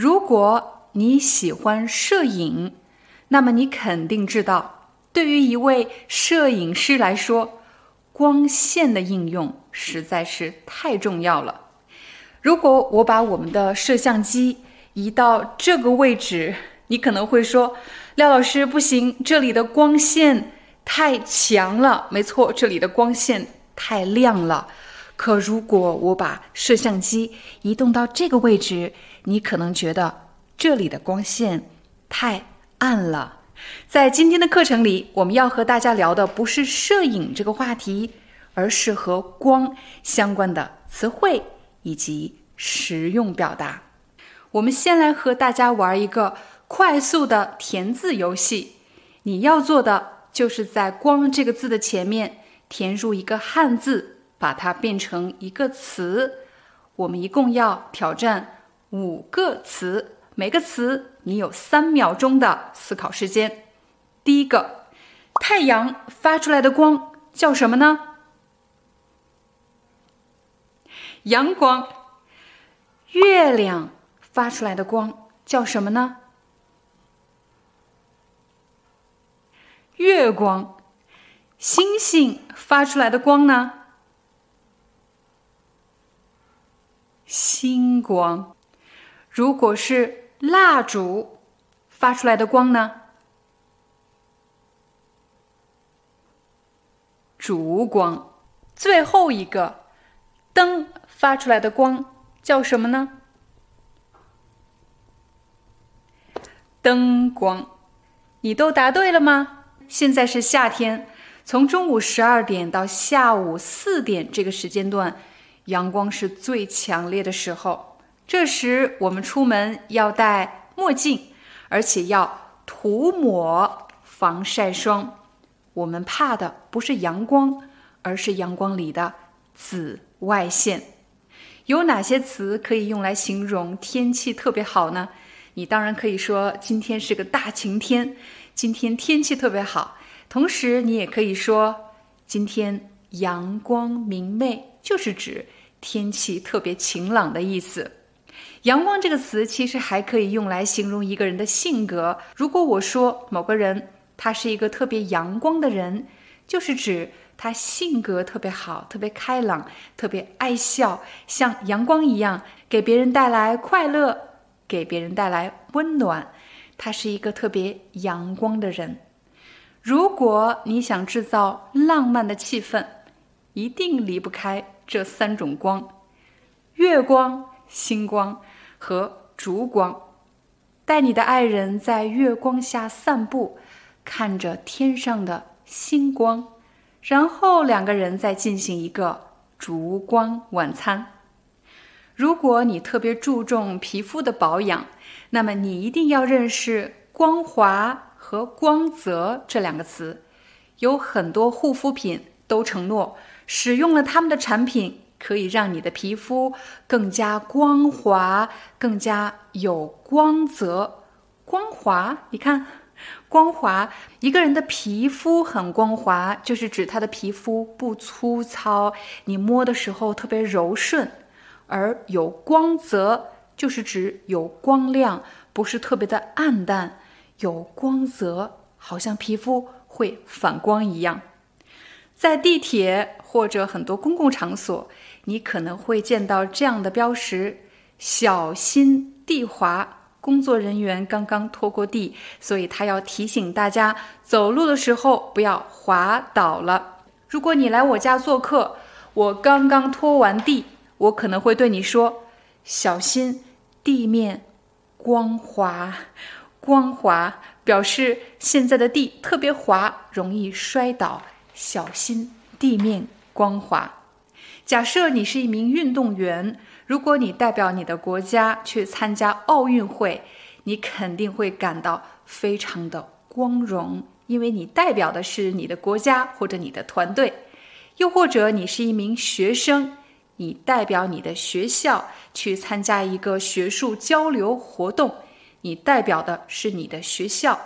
如果你喜欢摄影，那么你肯定知道，对于一位摄影师来说，光线的应用实在是太重要了。如果我把我们的摄像机移到这个位置，你可能会说：“廖老师，不行，这里的光线太强了。”没错，这里的光线太亮了。可如果我把摄像机移动到这个位置，你可能觉得这里的光线太暗了。在今天的课程里，我们要和大家聊的不是摄影这个话题，而是和光相关的词汇以及实用表达。我们先来和大家玩一个快速的填字游戏。你要做的就是在“光”这个字的前面填入一个汉字。把它变成一个词，我们一共要挑战五个词，每个词你有三秒钟的思考时间。第一个，太阳发出来的光叫什么呢？阳光。月亮发出来的光叫什么呢？月光。星星发出来的光呢？星光，如果是蜡烛发出来的光呢？烛光。最后一个，灯发出来的光叫什么呢？灯光。你都答对了吗？现在是夏天，从中午十二点到下午四点这个时间段。阳光是最强烈的时候，这时我们出门要戴墨镜，而且要涂抹防晒霜。我们怕的不是阳光，而是阳光里的紫外线。有哪些词可以用来形容天气特别好呢？你当然可以说今天是个大晴天，今天天气特别好。同时，你也可以说今天阳光明媚，就是指。天气特别晴朗的意思。阳光这个词其实还可以用来形容一个人的性格。如果我说某个人他是一个特别阳光的人，就是指他性格特别好、特别开朗、特别爱笑，像阳光一样给别人带来快乐，给别人带来温暖。他是一个特别阳光的人。如果你想制造浪漫的气氛，一定离不开。这三种光：月光、星光和烛光。带你的爱人在月光下散步，看着天上的星光，然后两个人再进行一个烛光晚餐。如果你特别注重皮肤的保养，那么你一定要认识“光滑”和“光泽”这两个词。有很多护肤品都承诺。使用了他们的产品，可以让你的皮肤更加光滑，更加有光泽。光滑，你看，光滑，一个人的皮肤很光滑，就是指他的皮肤不粗糙，你摸的时候特别柔顺；而有光泽，就是指有光亮，不是特别的暗淡，有光泽，好像皮肤会反光一样。在地铁或者很多公共场所，你可能会见到这样的标识：“小心地滑。”工作人员刚刚拖过地，所以他要提醒大家走路的时候不要滑倒了。如果你来我家做客，我刚刚拖完地，我可能会对你说：“小心地面光滑，光滑。”表示现在的地特别滑，容易摔倒。小心地面光滑。假设你是一名运动员，如果你代表你的国家去参加奥运会，你肯定会感到非常的光荣，因为你代表的是你的国家或者你的团队。又或者你是一名学生，你代表你的学校去参加一个学术交流活动，你代表的是你的学校，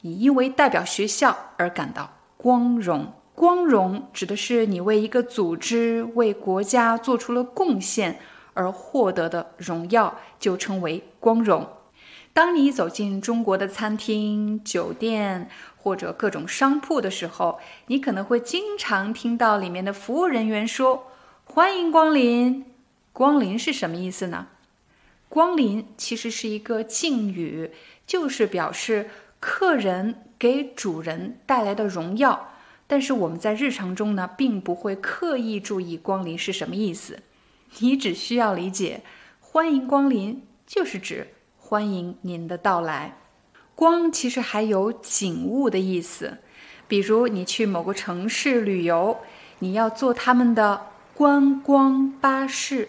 你因为代表学校而感到光荣。光荣指的是你为一个组织、为国家做出了贡献而获得的荣耀，就称为光荣。当你走进中国的餐厅、酒店。或者各种商铺的时候，你可能会经常听到里面的服务人员说：“欢迎光临。”光临是什么意思呢？光临其实是一个敬语，就是表示客人给主人带来的荣耀。但是我们在日常中呢，并不会刻意注意光临是什么意思。你只需要理解“欢迎光临”就是指欢迎您的到来。光其实还有景物的意思，比如你去某个城市旅游，你要坐他们的观光巴士。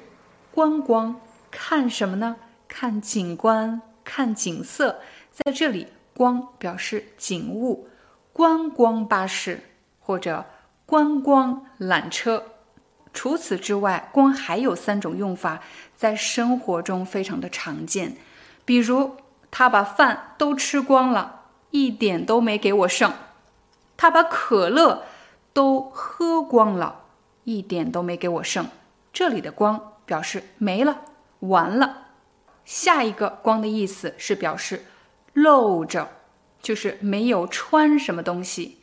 观光看什么呢？看景观，看景色。在这里，光表示景物，观光巴士或者观光缆车。除此之外，光还有三种用法，在生活中非常的常见，比如。他把饭都吃光了，一点都没给我剩。他把可乐都喝光了，一点都没给我剩。这里的“光”表示没了，完了。下一个“光”的意思是表示露着，就是没有穿什么东西。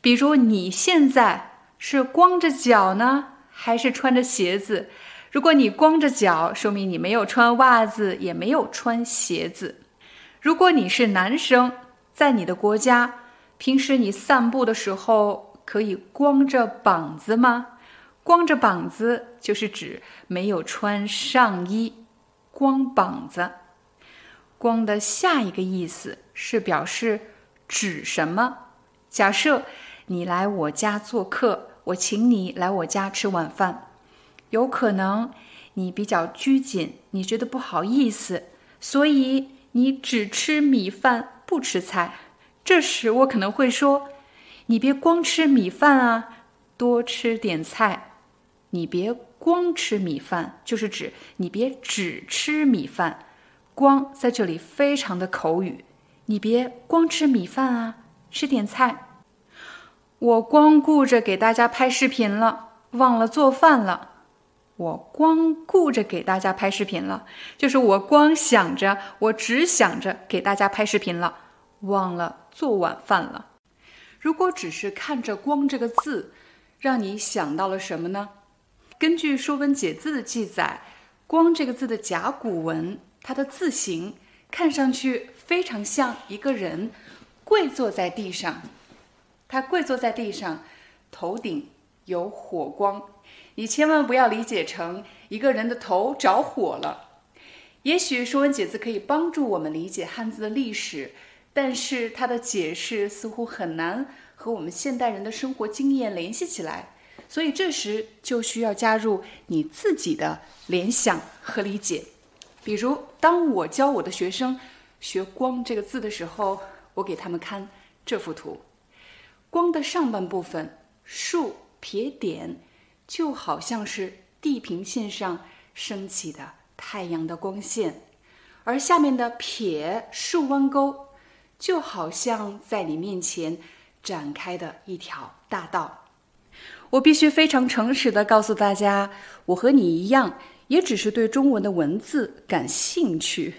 比如你现在是光着脚呢，还是穿着鞋子？如果你光着脚，说明你没有穿袜子，也没有穿鞋子。如果你是男生，在你的国家，平时你散步的时候可以光着膀子吗？光着膀子就是指没有穿上衣，光膀子。光的下一个意思是表示指什么？假设你来我家做客，我请你来我家吃晚饭，有可能你比较拘谨，你觉得不好意思，所以。你只吃米饭不吃菜，这时我可能会说：“你别光吃米饭啊，多吃点菜。”你别光吃米饭，就是指你别只吃米饭。光在这里非常的口语，你别光吃米饭啊，吃点菜。我光顾着给大家拍视频了，忘了做饭了。我光顾着给大家拍视频了，就是我光想着，我只想着给大家拍视频了，忘了做晚饭了。如果只是看着“光”这个字，让你想到了什么呢？根据《说文解字》的记载，“光”这个字的甲骨文，它的字形看上去非常像一个人跪坐在地上，他跪坐在地上，头顶有火光。你千万不要理解成一个人的头着火了。也许《说文解字》可以帮助我们理解汉字的历史，但是它的解释似乎很难和我们现代人的生活经验联系起来。所以这时就需要加入你自己的联想和理解。比如，当我教我的学生学“光”这个字的时候，我给他们看这幅图：“光”的上半部分，竖撇点。就好像是地平线上升起的太阳的光线，而下面的撇竖弯钩，就好像在你面前展开的一条大道。我必须非常诚实的告诉大家，我和你一样，也只是对中文的文字感兴趣，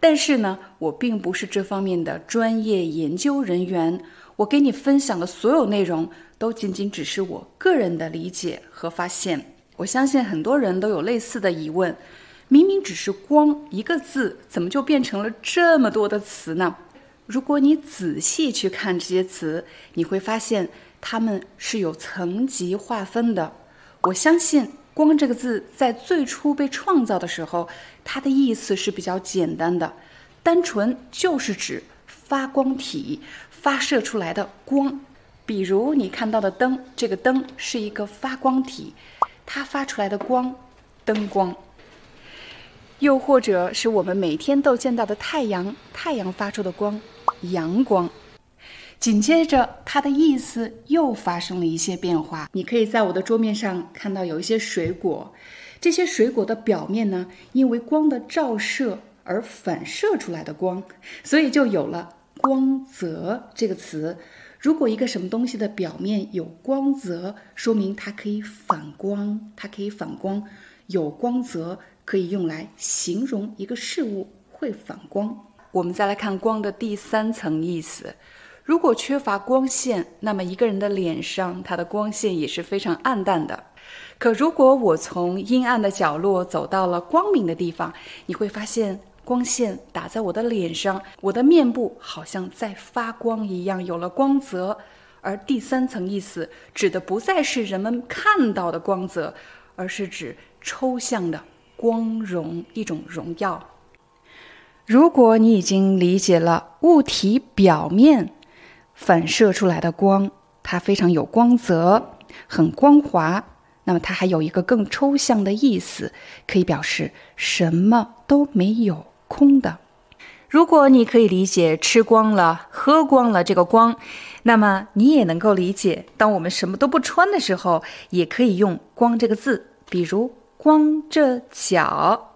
但是呢，我并不是这方面的专业研究人员。我给你分享的所有内容。都仅仅只是我个人的理解和发现。我相信很多人都有类似的疑问：明明只是“光”一个字，怎么就变成了这么多的词呢？如果你仔细去看这些词，你会发现它们是有层级划分的。我相信“光”这个字在最初被创造的时候，它的意思是比较简单的，单纯就是指发光体发射出来的光。比如你看到的灯，这个灯是一个发光体，它发出来的光，灯光；又或者是我们每天都见到的太阳，太阳发出的光，阳光。紧接着，它的意思又发生了一些变化。你可以在我的桌面上看到有一些水果，这些水果的表面呢，因为光的照射而反射出来的光，所以就有了“光泽”这个词。如果一个什么东西的表面有光泽，说明它可以反光，它可以反光。有光泽可以用来形容一个事物会反光。我们再来看光的第三层意思。如果缺乏光线，那么一个人的脸上，它的光线也是非常暗淡的。可如果我从阴暗的角落走到了光明的地方，你会发现光线打在我的脸上，我的面部好像在发光一样，有了光泽。而第三层意思指的不再是人们看到的光泽，而是指抽象的光荣，一种荣耀。如果你已经理解了物体表面。反射出来的光，它非常有光泽，很光滑。那么它还有一个更抽象的意思，可以表示什么都没有，空的。如果你可以理解吃光了、喝光了这个光，那么你也能够理解，当我们什么都不穿的时候，也可以用“光”这个字，比如光着脚。